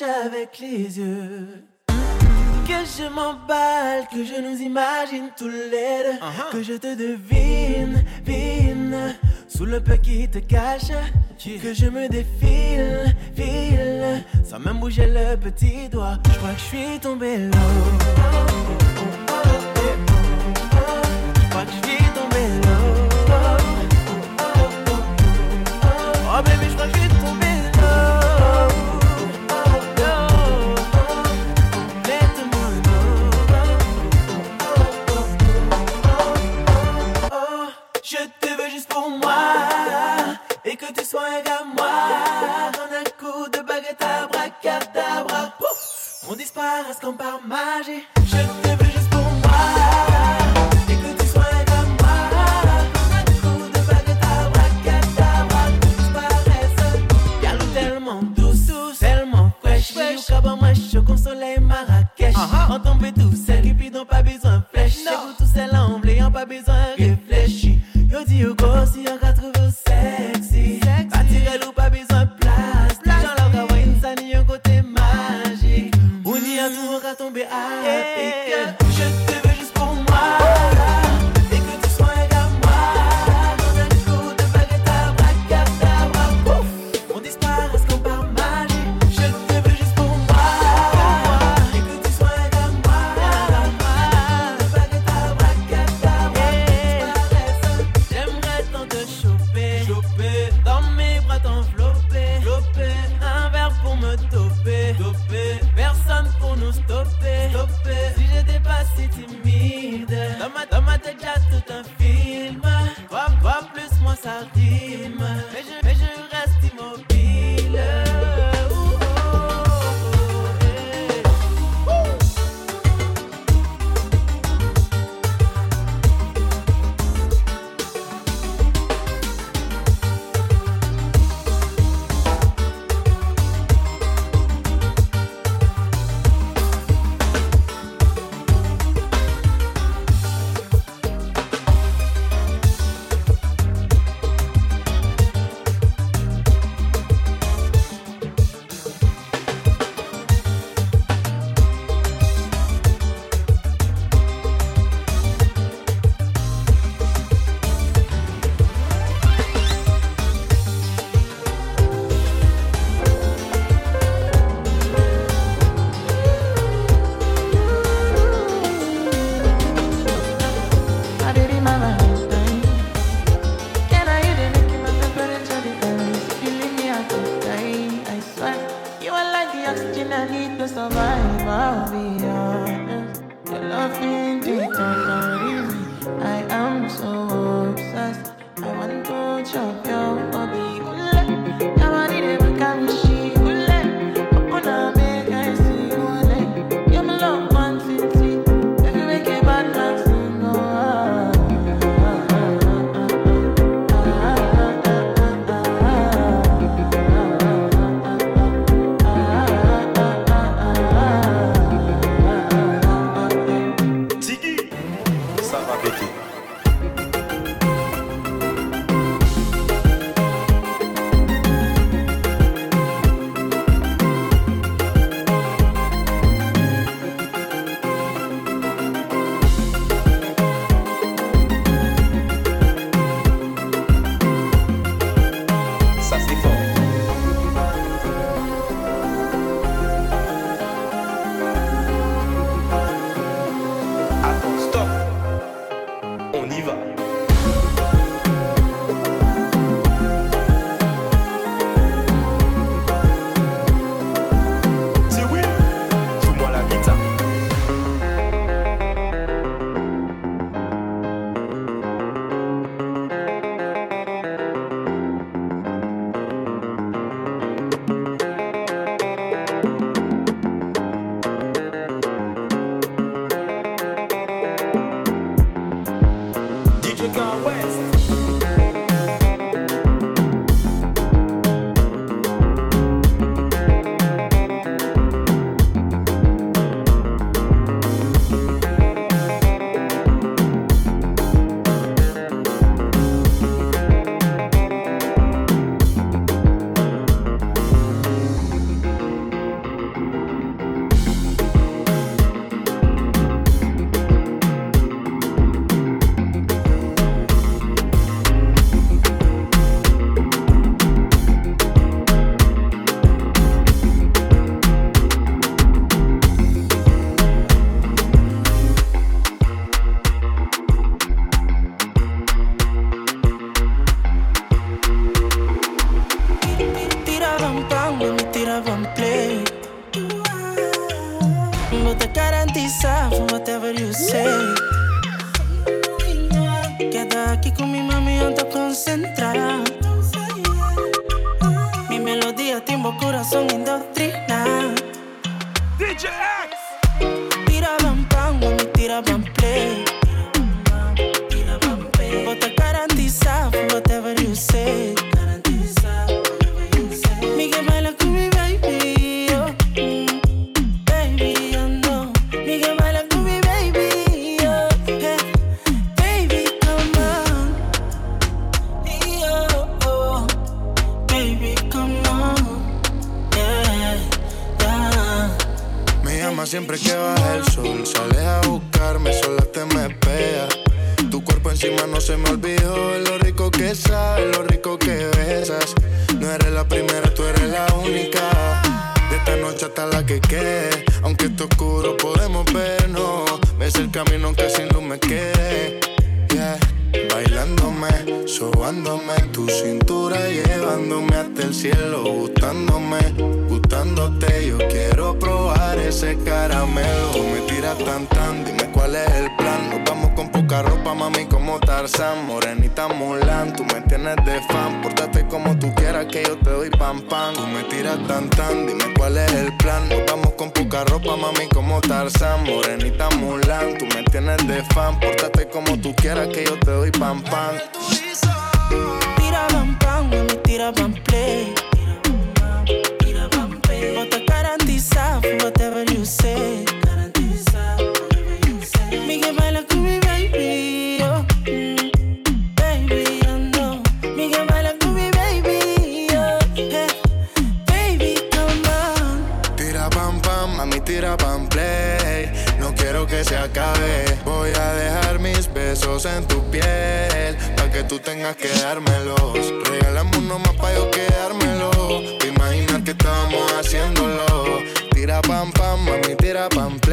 avec les yeux. Que je m'emballe, que je nous imagine tous les deux. Uh-huh. Que je te devine, vine, sous le peu qui te cache. Que je me défile, file, sans même bouger le petit doigt. Je crois que je suis tombé lourd. Oh baby, je crois que Et que tu sois un moi On a un coup de baguette à bras. On disparaît comme par magie. Je te veux juste pour moi. Et que tu sois un moi On a un coup de baguette à bras, quatre d'arbres. Tout disparaît. Tellement douce, tellement fraîche. Chaud, caban, moche, chaud, console marrakech. Ah, ah. On en tout c'est l'upide, on n'a pas besoin. Flesh, c'est l'ombre, en pas besoin. Pam pam, mami tira pam play.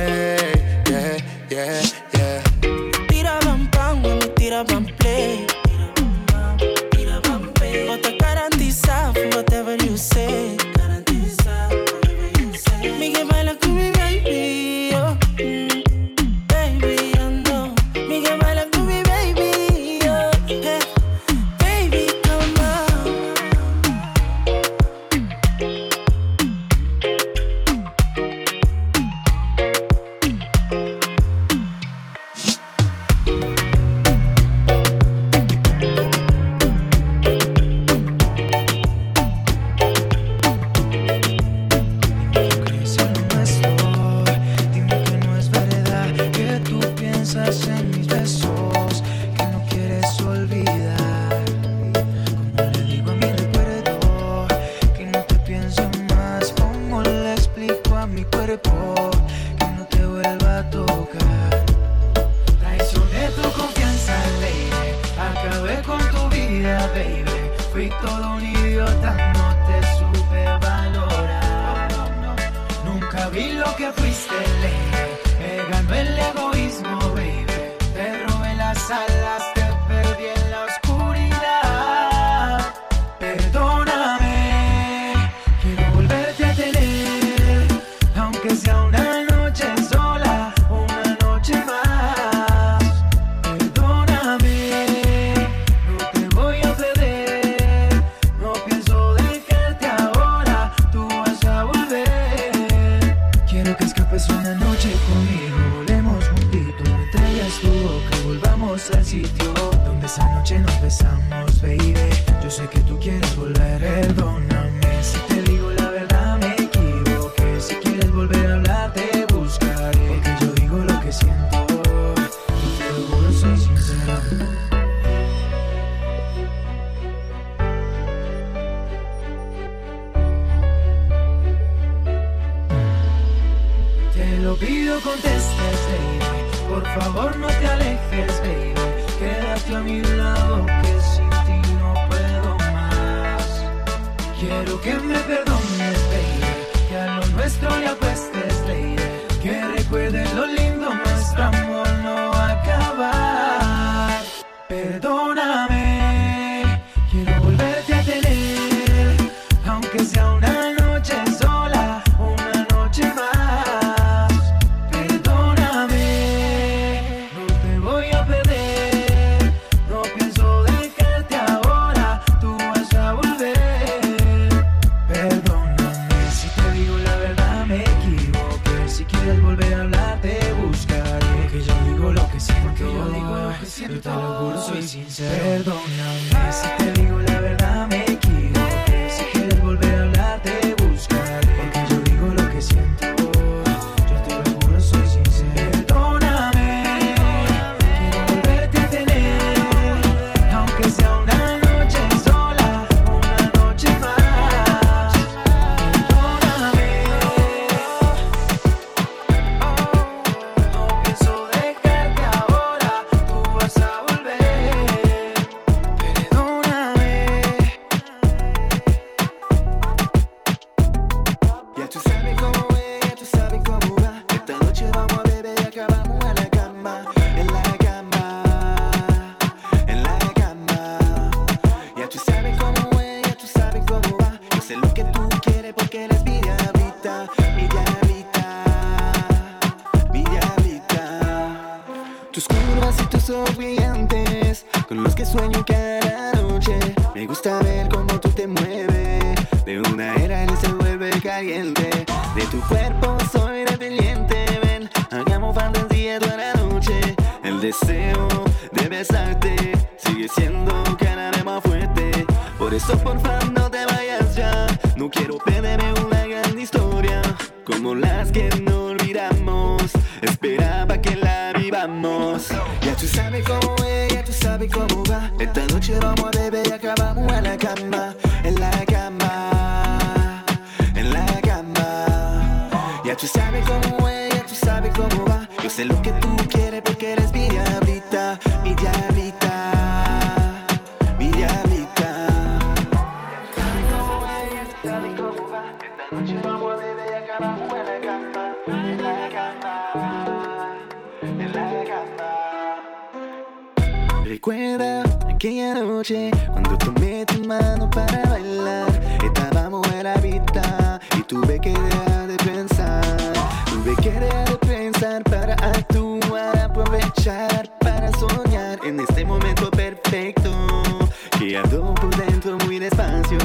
dentro muy despacio.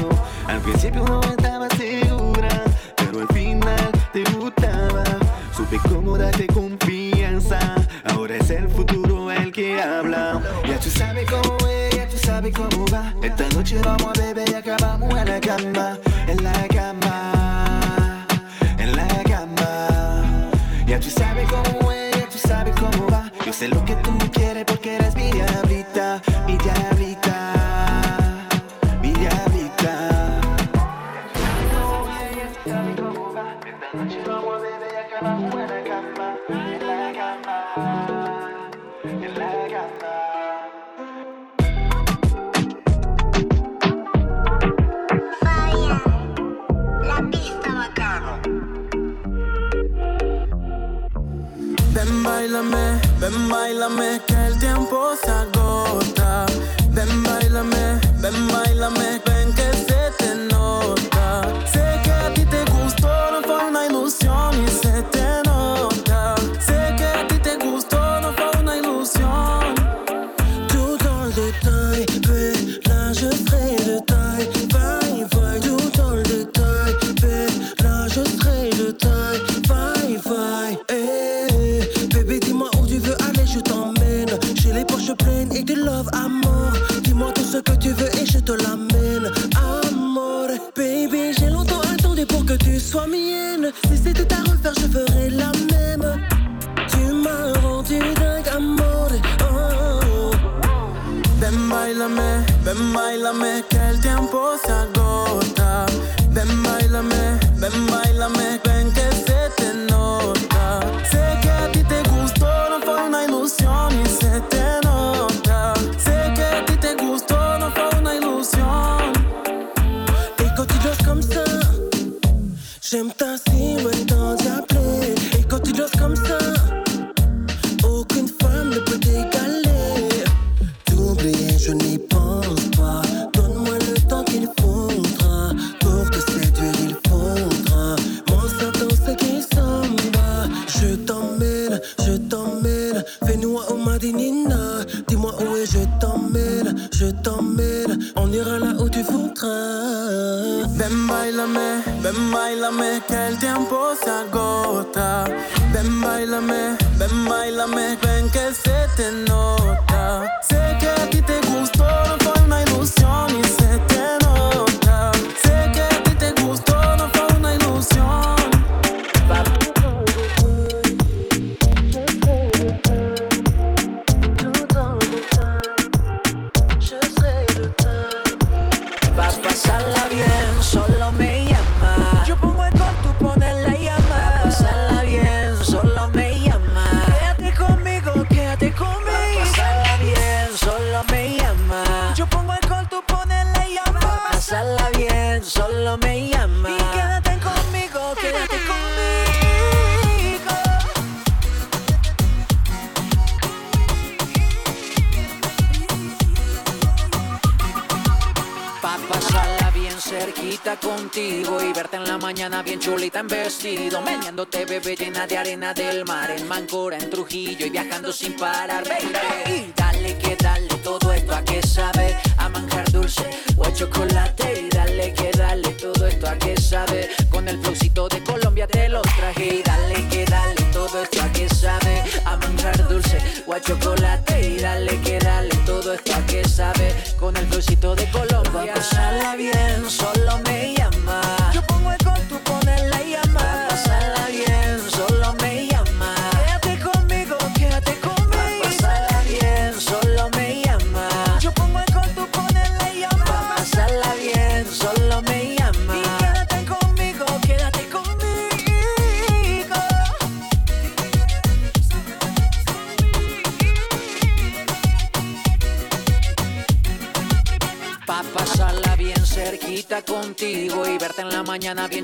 Al principio no estaba segura, pero al final te gustaba. Supe cómo darte confianza. Ahora es el futuro el que habla. Ya tú sabes cómo es, ya tú sabes cómo va. Esta noche vamos a beber y acabamos en la cama, en la cama, en la cama. Ya tú sabes cómo es, ya tú sabes cómo va. Yo sé lo que tú quieres porque eres mía. Recuérdame que el tiempo se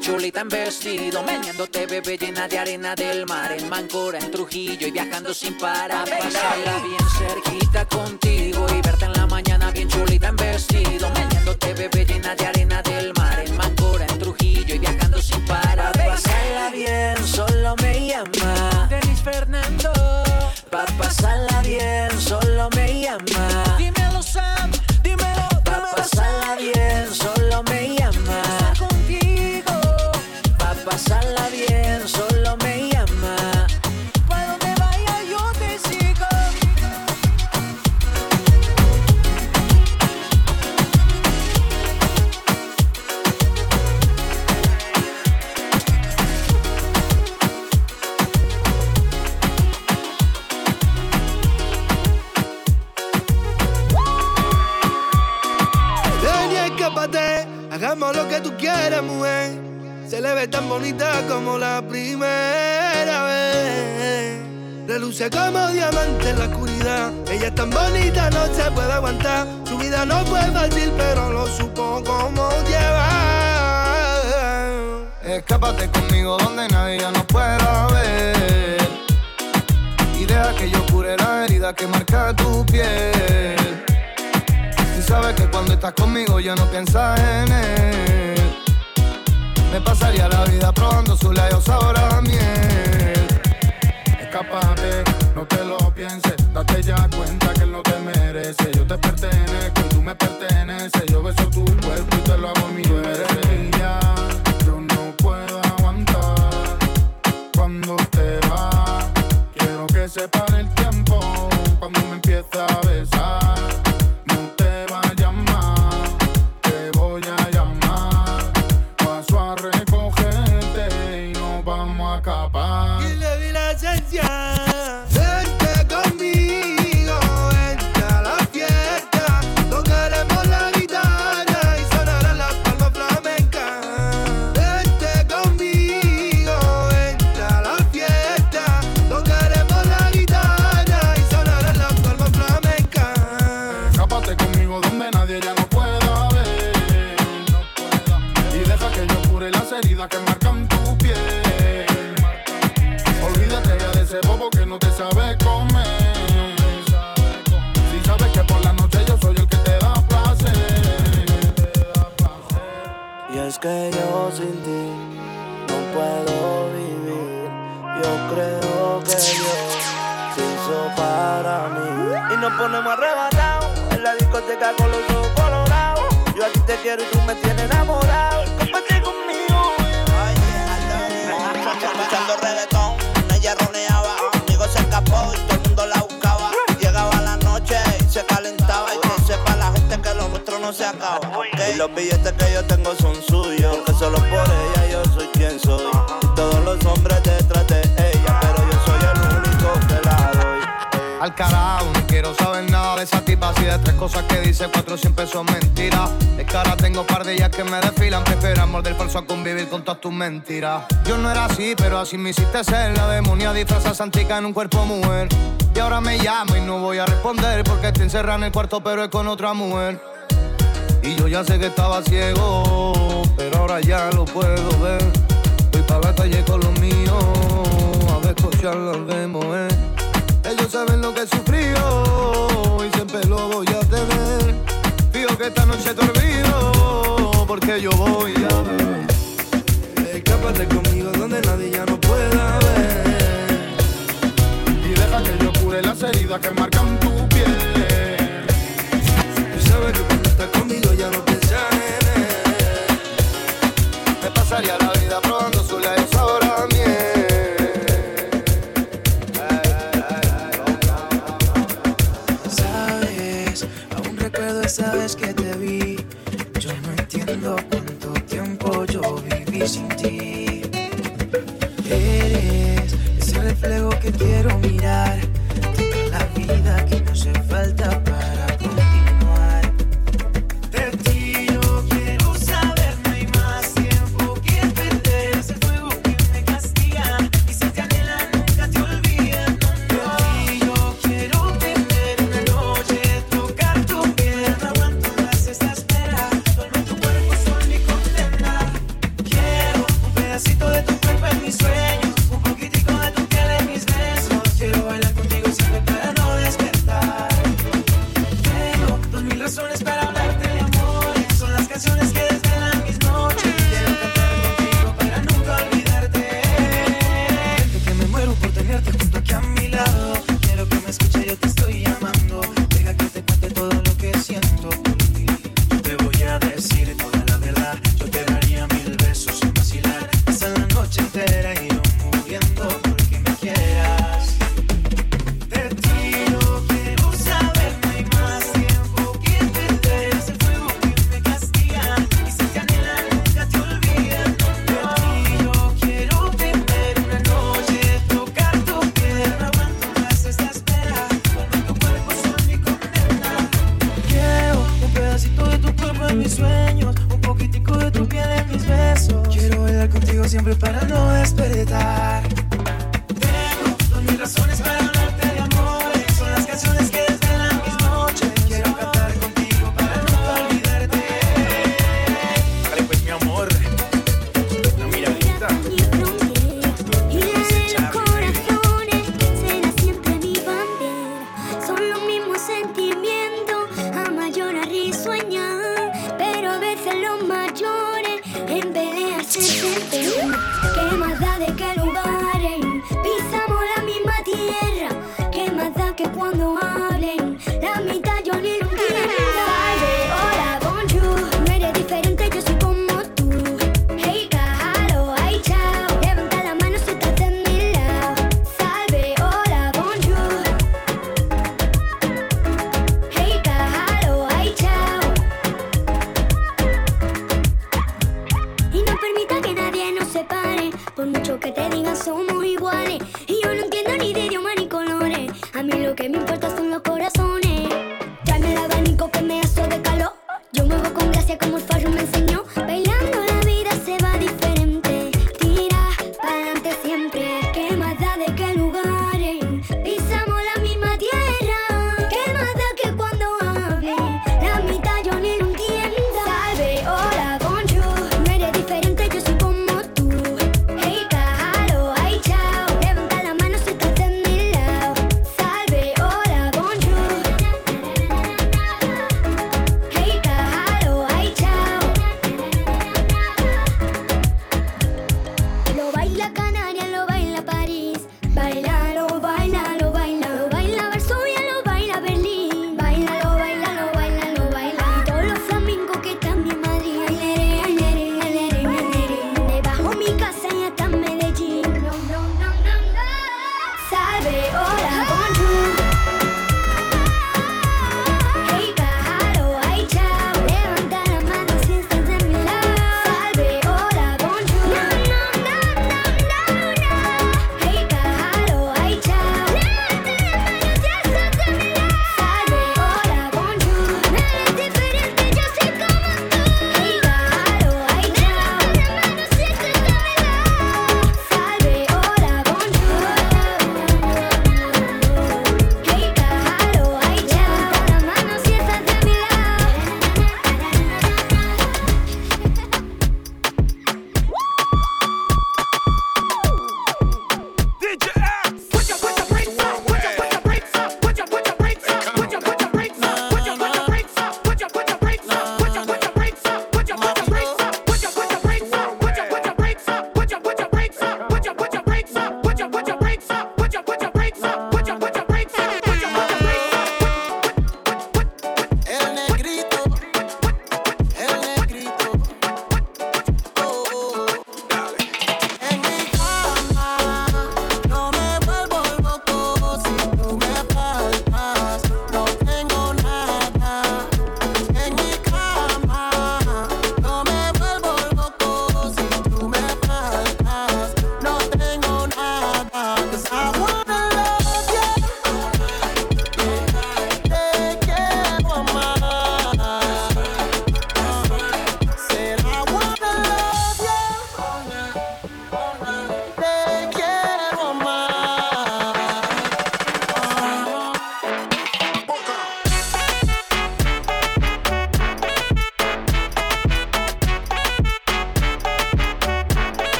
bien chulita en vestido, meneándote bebé llena de arena del mar, en Mancora, en Trujillo y viajando sin parar. Pa' pasarla bien cerquita contigo hagamos lo que tú quieras, mujer. Se le ve tan bonita como la primera vez. Reluce como diamante en la oscuridad. Ella es tan bonita, no se puede aguantar. Su vida no fue fácil, pero lo supo como llevar. Escápate conmigo donde nadie nos pueda ver. Y que yo cure la herida que marca tu piel. Sabes que cuando estás conmigo ya no piensas en él. Me pasaría la vida probando su layo sabor a miel. Escápate, no te lo pienses, date ya cuenta que él no te merece. Yo te pertenezco quiero y tú me tienes enamorado. Comparte conmigo. Escuchando reggaetón, ella roneaba, conmigo se escapó y todo el mundo la buscaba. Llegaba la noche y se calentaba y que sepa la gente que lo nuestro no se acaba. Y los billetes que yo tengo son suyos. Porque solo por ella yo soy quien soy. Y todos los hombres detrás de ella. Pero yo soy el único que la doy. Al carajo, de. Si de tres cosas que dice, cuatro siempre son mentiras. Es que ahora tengo par de ellas que me desfilan. Prefiero amor del falso a convivir con todas tus mentiras. Yo no era así, pero así me hiciste ser. La demonia disfraza santica en un cuerpo mujer. Y ahora me llama y no voy a responder. Porque estoy encerrada en el cuarto, pero es con otra mujer. Y yo ya sé que estaba ciego, pero ahora ya lo puedo ver. Voy para la calle con los míos, a ver escuchar las demos, eh. Ellos saben lo que y siempre voy a tener. Digo que esta noche te olvido, porque yo voy a ver. Escápate conmigo donde nadie ya no pueda ver. Y deja que yo cure las heridas que marca quiero.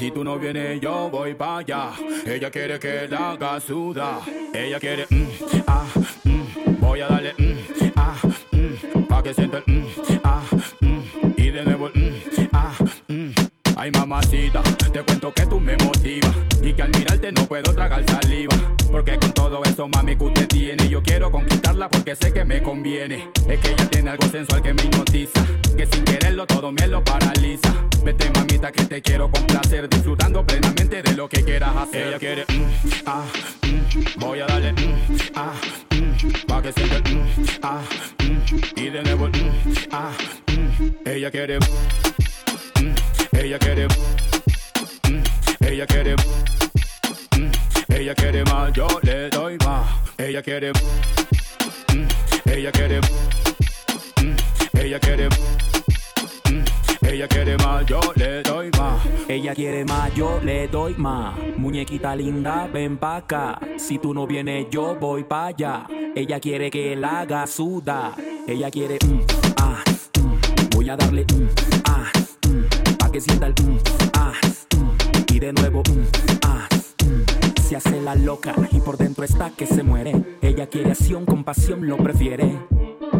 Si tú no vienes, yo voy pa' allá. Ella quiere que la haga suda. Ella quiere, mm, ah, mm. Voy a darle, mm, ah, mm. Pa' que sienta el, mm, ah, mm. Y de nuevo, el, mm, ah. Ay mamacita, te cuento que tú me motivas Y que al mirarte no puedo tragar saliva Porque con todo eso mami que usted tiene Yo quiero conquistarla porque sé que me conviene mm, ella quiere más, yo le doy más. Ella quiere más, yo le doy más. Muñequita linda, ven pa' acá. Si tú no vienes, yo voy pa' allá. Ella quiere que la haga suda. Ella quiere, mm, ah, mm. voy a darle, mm, ah, mm. pa' que sienta el, ah, y de nuevo, ah, se hace la loca y por dentro está que se muere. Ella quiere acción, compasión, lo prefiere.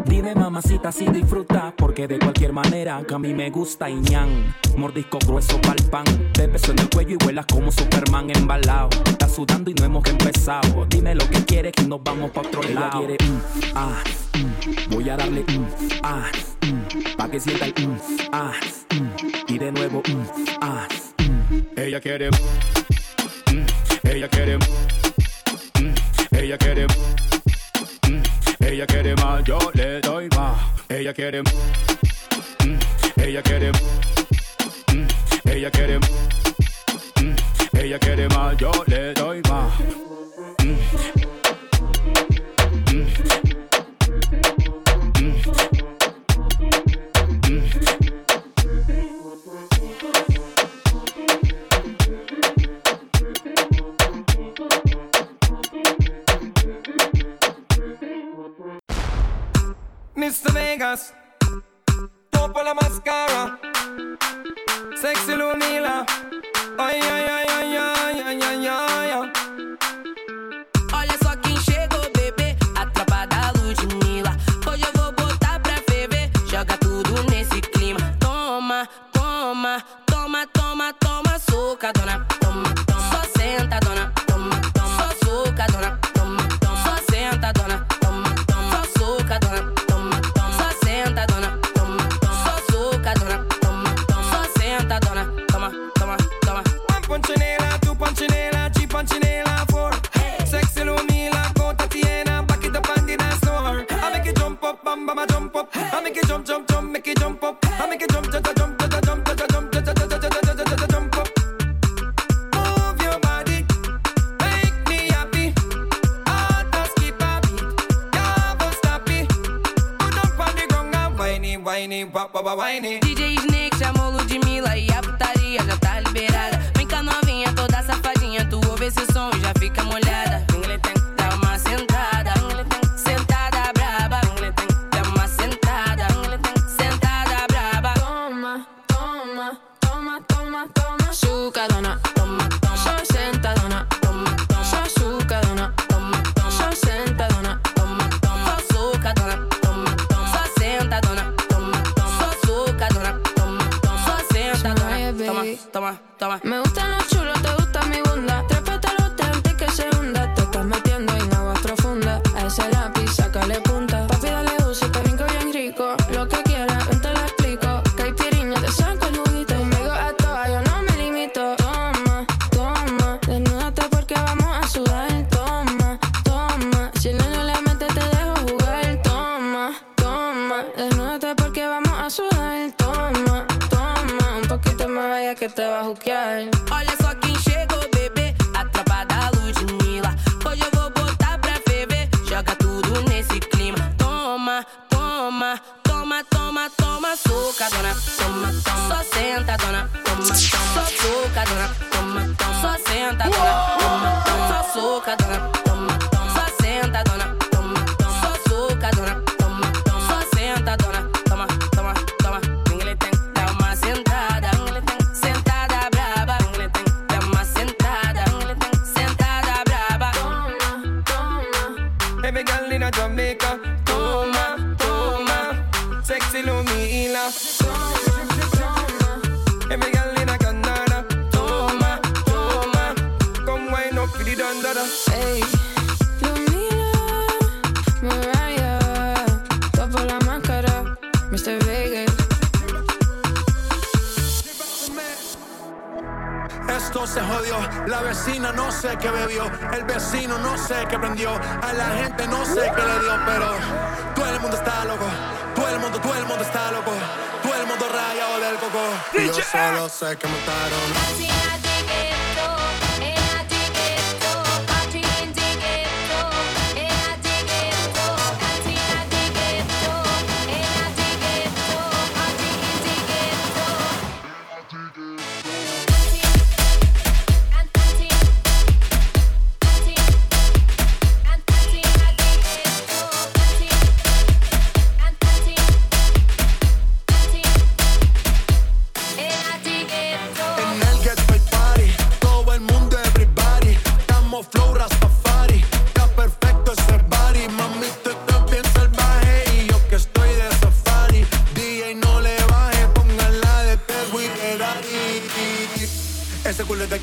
Dime mamacita si disfruta Porque de cualquier manera que a mí me gusta y ñan Mordisco grueso pa'l pan Te beso en el cuello y vuelas como Superman embalado Está sudando y no hemos empezado Dime lo que quieres que nos vamos pa' otro Ella lado quiere, mm, ah, mm. Voy a darle mm, ah, mm. Pa' que sienta el ah, mm. Y de nuevo ah, mm. Ella quiere, mm, ella quiere, ella quiere, ella quiere más, yo le doy más. Ella quiere, mm, ella quiere, mm, ella quiere, mm, ella quiere más, yo le doy más. Mr. Vegas, topa la máscara, sexy Lumila, ai ai ai whine it.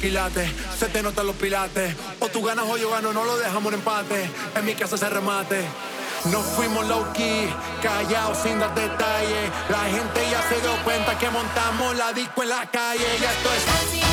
quilates, se te notan los pilates. O tú ganas o yo gano, no lo dejamos en empate. En mi casa se remate. Nos fuimos low key, callados sin dar detalles. La gente ya se dio cuenta que montamos la disco en la calle. Ya esto es.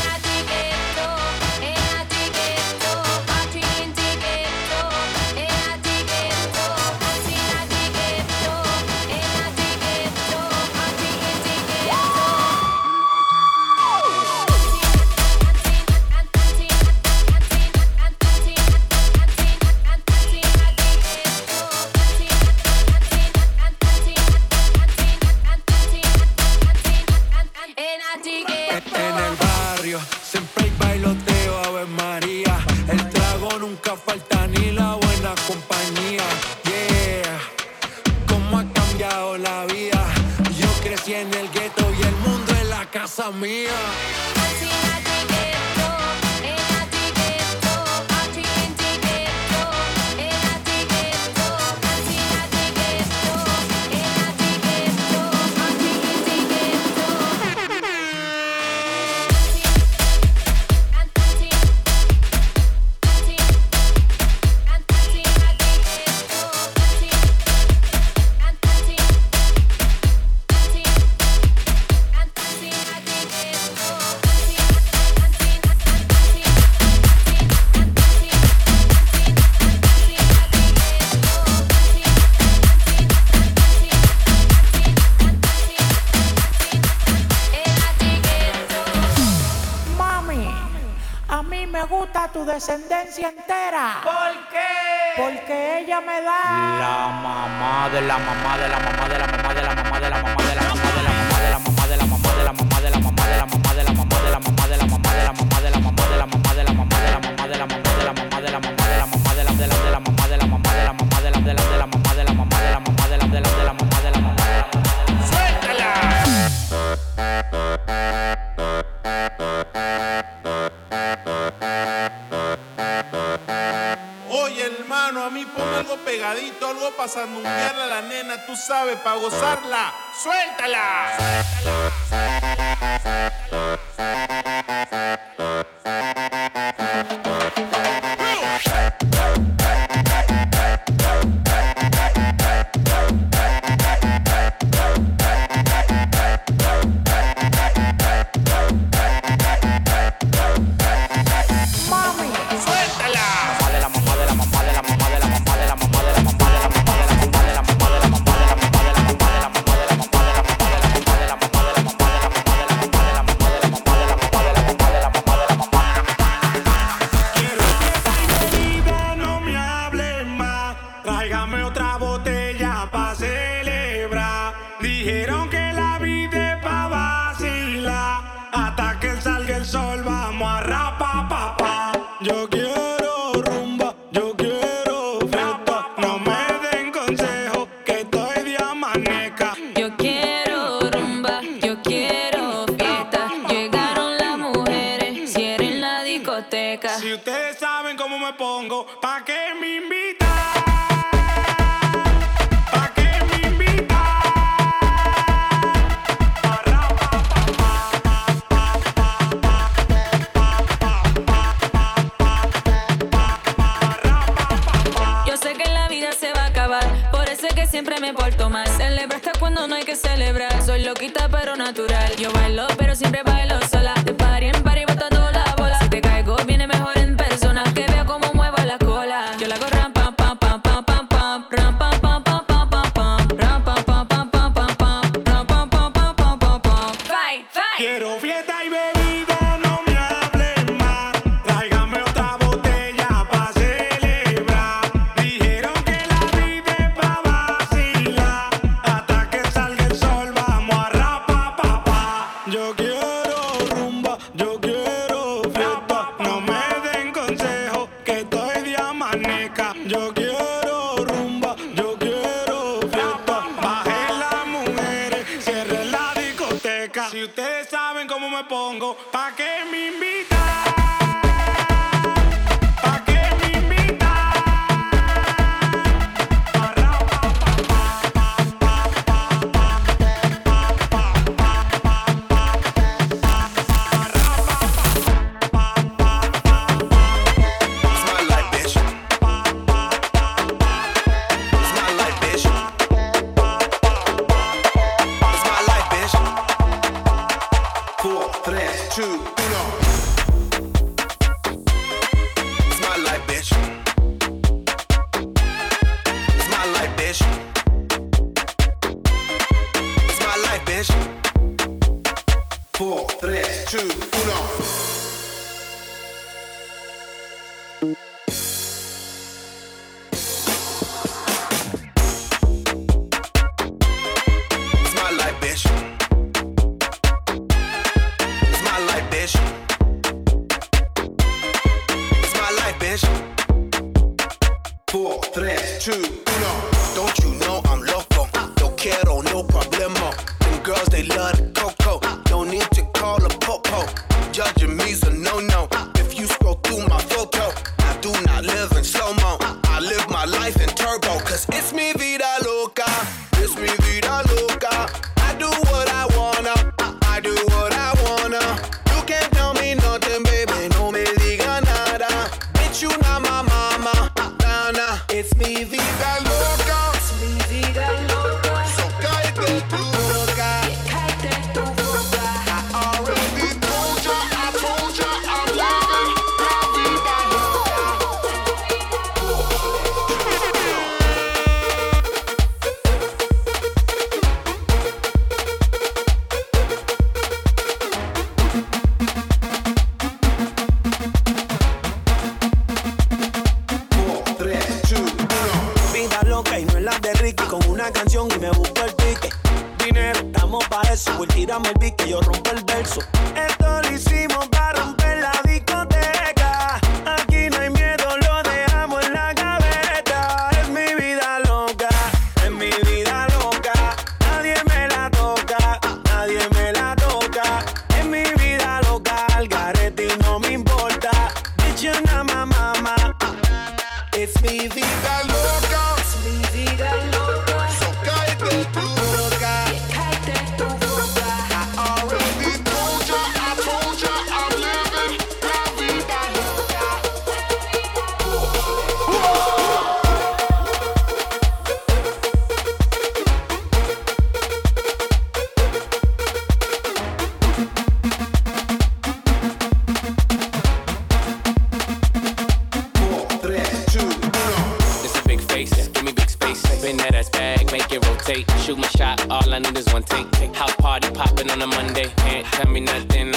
two.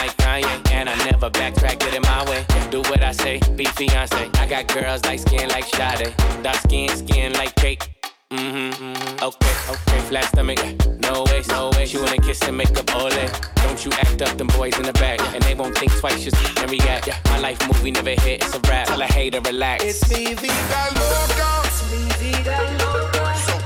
like Kanye, and I never backtrack. Get in my way. Do what I say, be fiance. I got girls like skin like Sade, dark skin, skin like cake. Mm-hmm. mm-hmm. Okay, okay. Flat stomach, no way, no way. She wanna kiss and make up ole. Don't you act up, them boys in the back, and they won't think twice, just and react. My life movie never hit, it's a rap. Tell a hater relax. It's me, vida loca. It's me, vida loca. So.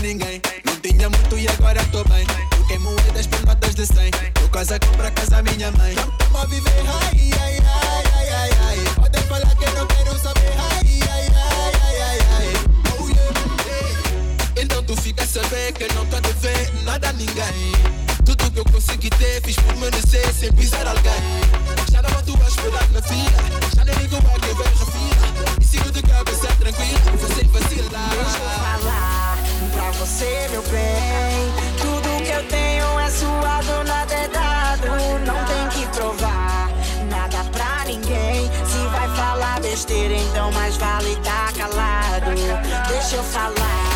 ninguém. Não tinha muito e agora tô bem. Porque moedas por notas de 100. Eu casa compra casa minha mãe. Tamo a viver, ai, ai, ai, ai, ai, ai. Podem falar que não quero saber, ai, ai, ai, ai, ai, ai. Oh, yeah. Então tu fica a saber que não tá dever nada a ninguém. Tudo que eu consegui ter, fiz por merecer, sem pisar alguém. Já não estou a esperar na fila. else I like.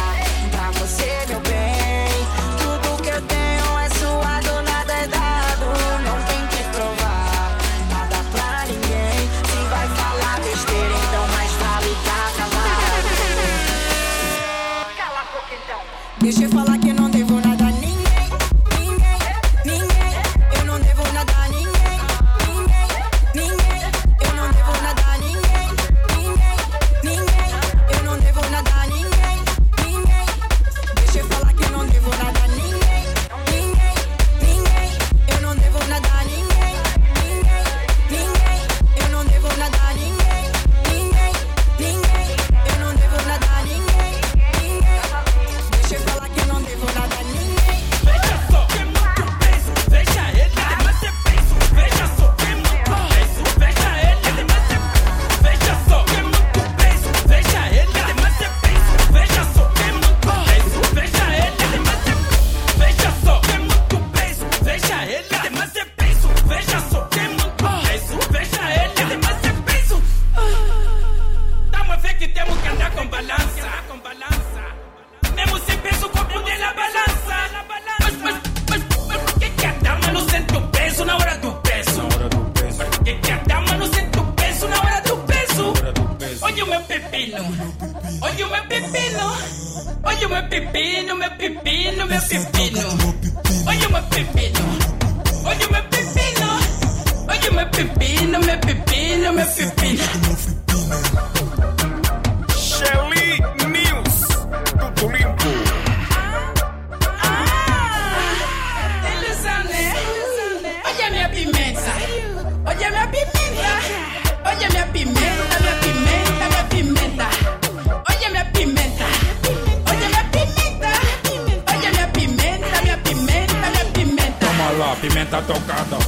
tá tocada.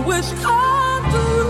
wish I'd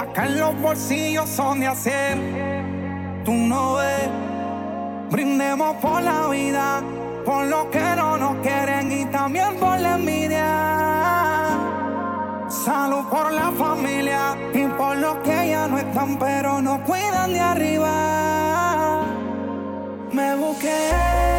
acá en los bolsillos son de hacer. Tú no ves, brindemos por la vida, por lo que no nos quieren y también por la envidia. Salud por la familia y por los que ya no están, pero nos cuidan de arriba. Me busqué.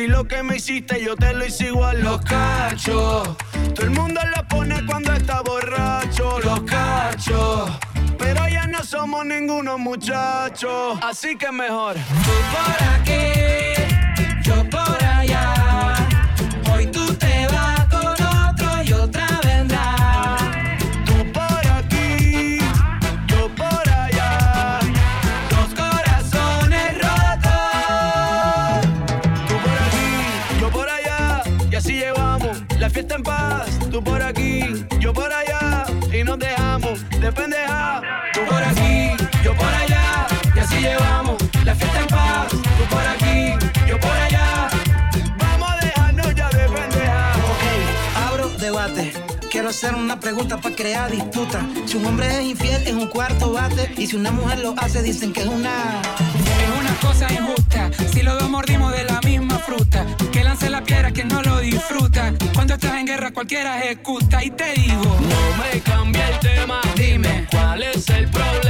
Si lo que me hiciste yo te lo hice igual. Los cachos. Todo el mundo lo pone cuando está borracho. Los cachos. Pero ya no somos ninguno muchachos. Así que mejor. ¿Tú para qué? fiesta en paz. Tú por aquí, yo por allá. Y nos dejamos de pendeja. Tú por aquí, yo por allá. Y así llevamos la fiesta en paz. Tú por aquí, yo por allá. Vamos a dejarnos ya de pendeja. Ok, abro debate. Quiero hacer una pregunta para crear disputa. Si un hombre es infiel, es un cuarto bate. Y si una mujer lo hace, dicen que es una. Es una cosa injusta. Si los dos mordimos de la misma fruta. Que lance la piedra que no lo disfruta tú estás en guerra, cualquiera ejecuta y te digo. No me cambia el tema. Dime. ¿Cuál es el problema?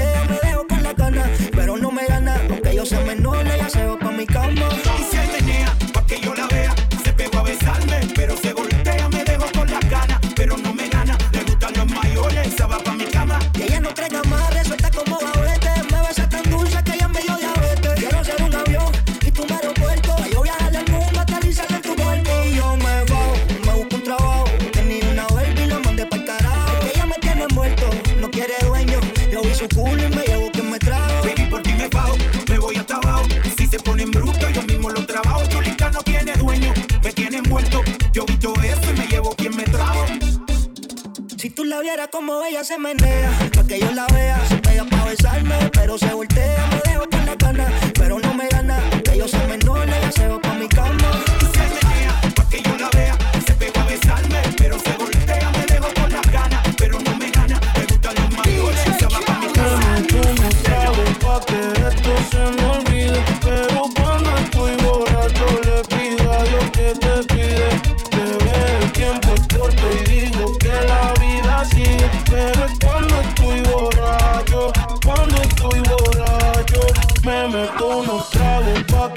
me llevo, que me trago. Baby, por ti me bajo, me voy hasta abajo. Si se ponen brutos, yo mismo los trabajo. Tu lista no tiene dueño, me tienen muerto. Yo visto eso y me llevo quien me trago. Si tú la vieras como ella se menea, pa' que yo la vea, se pega pa' besarme, pero se voltea, me dejo con la gana, pero no me gana, que yo soy menor, la llevo pa' mi cama pero cuando estoy borracho, cuando estoy borracho, me meto unos tragos pa'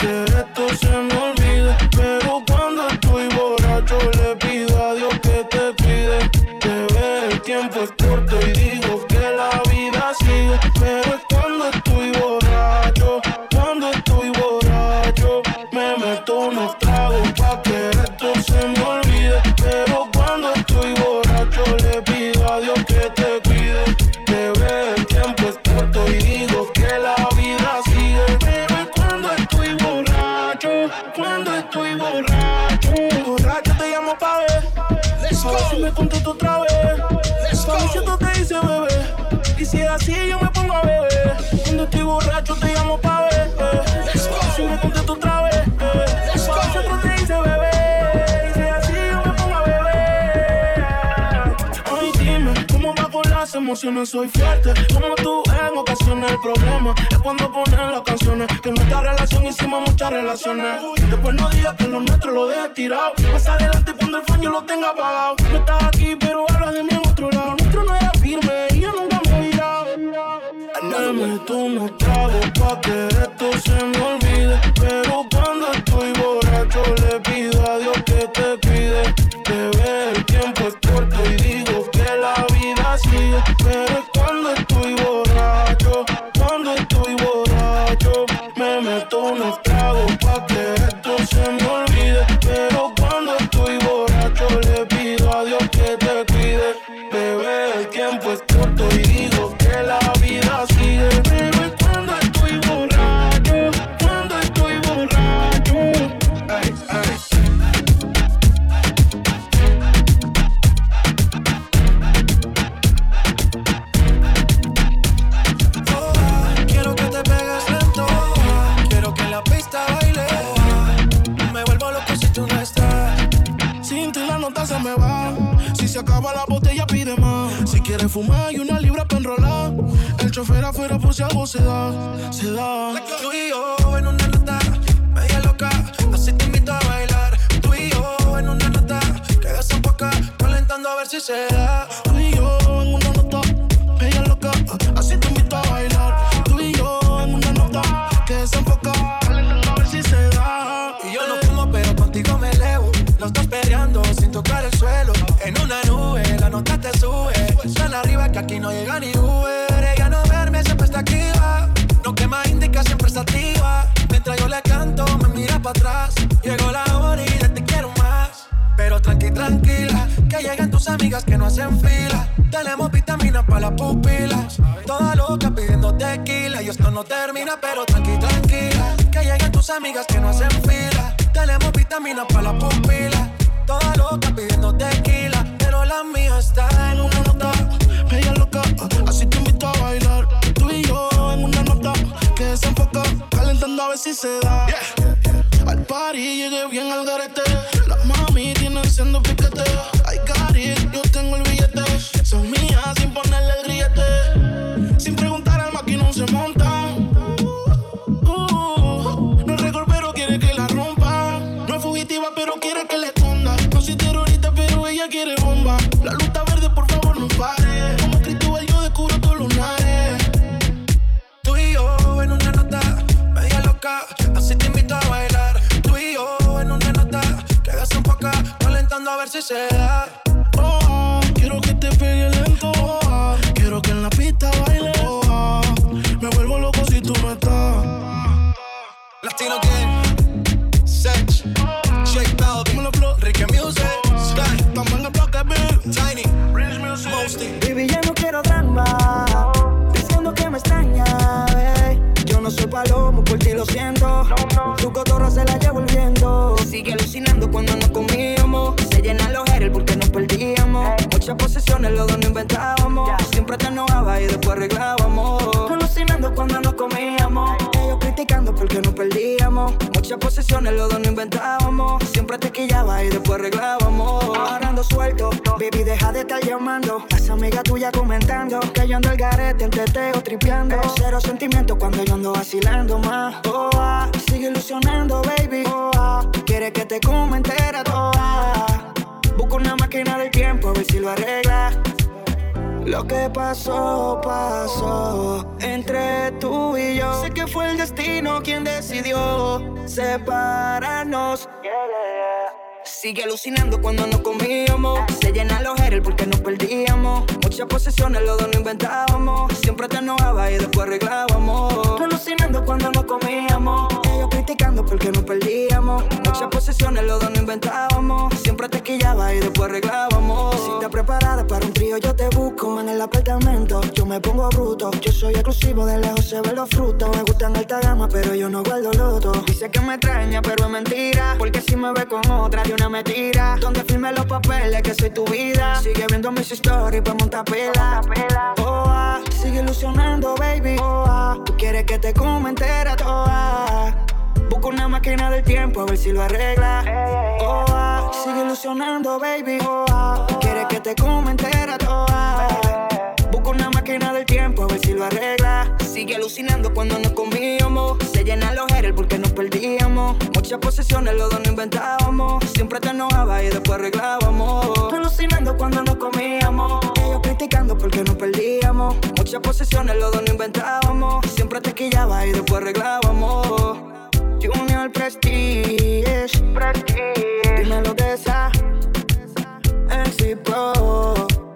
Soy fuerte, como tú en ocasiones. El problema es cuando ponen las canciones. Que en nuestra relación hicimos muchas relaciones. Después no digas que lo nuestro lo dejes tirado. Más adelante, cuando el fan lo tenga apagado. No estás aquí, pero hablas de mí en otro lado. Nuestro no era firme y yo nunca me virado. Dame tú unos tragos pa' que esto se me olvide. Pero cuando estoy borracho, le pido a Dios que te cuide. Bebé, el Quieres fumar, hay una libra para enrolar. El chofer afuera por si algo se da, se da. Tú y yo en una nota media loca. Así te invito a bailar. Tú y yo en una nota que desemboca. Calentando a ver si se da. Amigas que no hacen fila. Tenemos vitaminas para las pupilas. Toda loca pidiendo tequila. Y esto no termina, pero tranqui, tranquila. Que lleguen tus amigas que no hacen fila. Tenemos vitaminas para las pupilas. Toda loca pidiendo tequila. Pero la mía está en una nota. Ella loca, así te invito a bailar. Tú y yo en una nota que desenfoca, calentando a ver si se da. Al party llegué bien al garete. Las mami tienen siendo piquete. Muchas posesiones, los dos no inventábamos. Siempre te enojaba y después arreglábamos. Alucinando cuando nos comíamos. Ellos criticando porque nos perdíamos. Muchas posesiones, los dos no inventábamos. Siempre te quillaba y después arreglábamos. Ahora ando suelto, baby, deja de estar llamando. Las amigas tuyas comentando que yo ando al garete en teteo tripeando. Cero sentimientos cuando yo ando vacilando más. Oh, ah, sigue ilusionando, baby. Oh, ah, quiere que te coma entera toda. Busco una máquina del tiempo a ver si lo arregla. Lo que pasó, pasó entre tú y yo. Sé que fue el destino quien decidió separarnos. Sigue alucinando cuando nos comíamos. Se llenan los aires porque nos perdíamos. Muchas posesiones, los dos no inventábamos. Siempre te enojaba y después arreglábamos. Alucinando cuando nos comíamos. Ellos criticando porque nos perdíamos. Muchas posesiones, los dos no inventábamos. Siempre te quillaba y después arreglábamos. Si estás preparada para un trío, yo te busco en el apartamento. Yo me pongo bruto. Yo soy exclusivo, de lejos se ven los frutos. Me gustan alta gama, pero yo no guardo loto. Dice que me extraña, pero es mentira. Porque si me ve con otra, de una me tira. Donde firme los papeles que soy tu vida. Sigue viendo mis stories pa' montar pela. Oh, sigue ilusionando, baby. Oh, tú quieres que te coma entera toda. Busco una máquina del tiempo a ver si lo arregla. Oh, ah, sigue ilusionando, baby. Oh, ah, quieres que te coma entera toda. Busco una máquina del tiempo a ver si lo arregla. Sigue alucinando cuando nos comíamos. Se llenan los haters porque nos perdíamos. Muchas posesiones los dos no inventábamos. Siempre te enojaba y después arreglábamos. Alucinando cuando nos comíamos. Ellos criticando porque nos perdíamos. Muchas posesiones los dos no inventábamos. Siempre te quillaba y después arreglábamos. Junior Prestige. Dime lo de esa.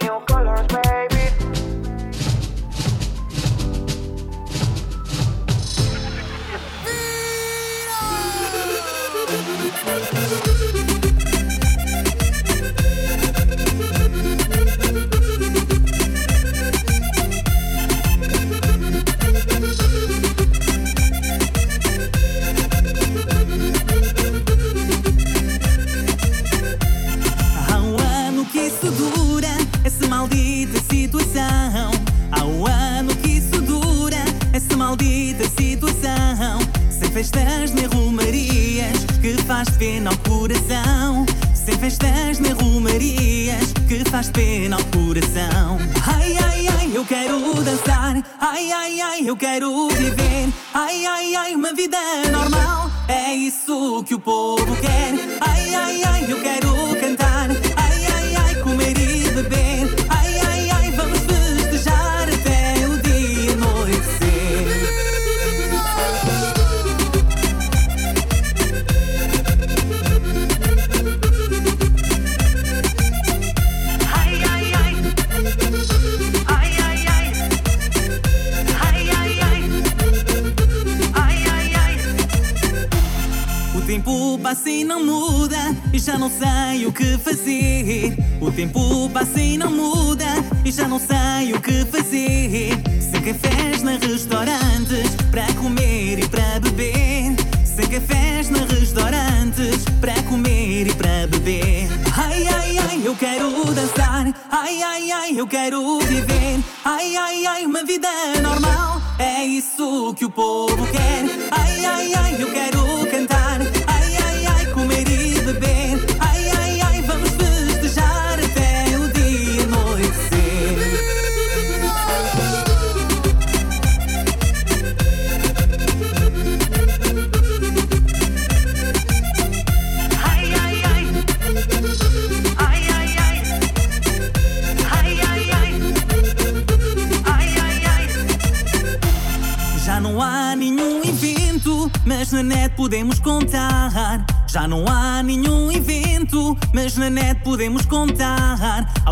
New Colors, maldita situação. Há um ano que isso dura, essa maldita situação. Sem festas nem romarias, que faz pena ao coração. Sem festas nem romarias, que faz pena ao coração. Ai, ai, ai, eu quero dançar. Ai, ai, ai, eu quero viver. Ai, ai, ai, uma vida normal. É isso que o povo quer. Ai, ai, ai, eu quero cantar.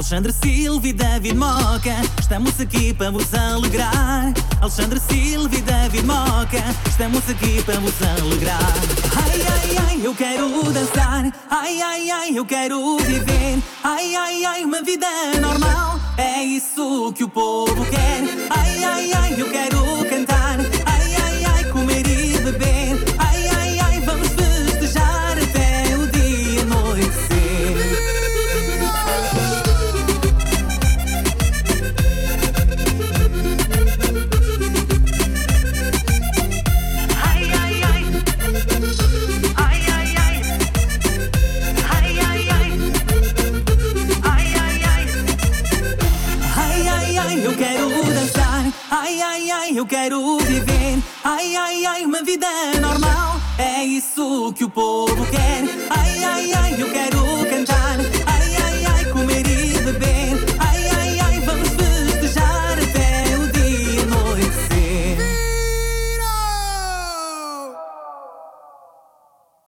Alexandre Silva e David Moca, estamos aqui para vos alegrar. Alexandre Silva e David Moca, estamos aqui para vos alegrar.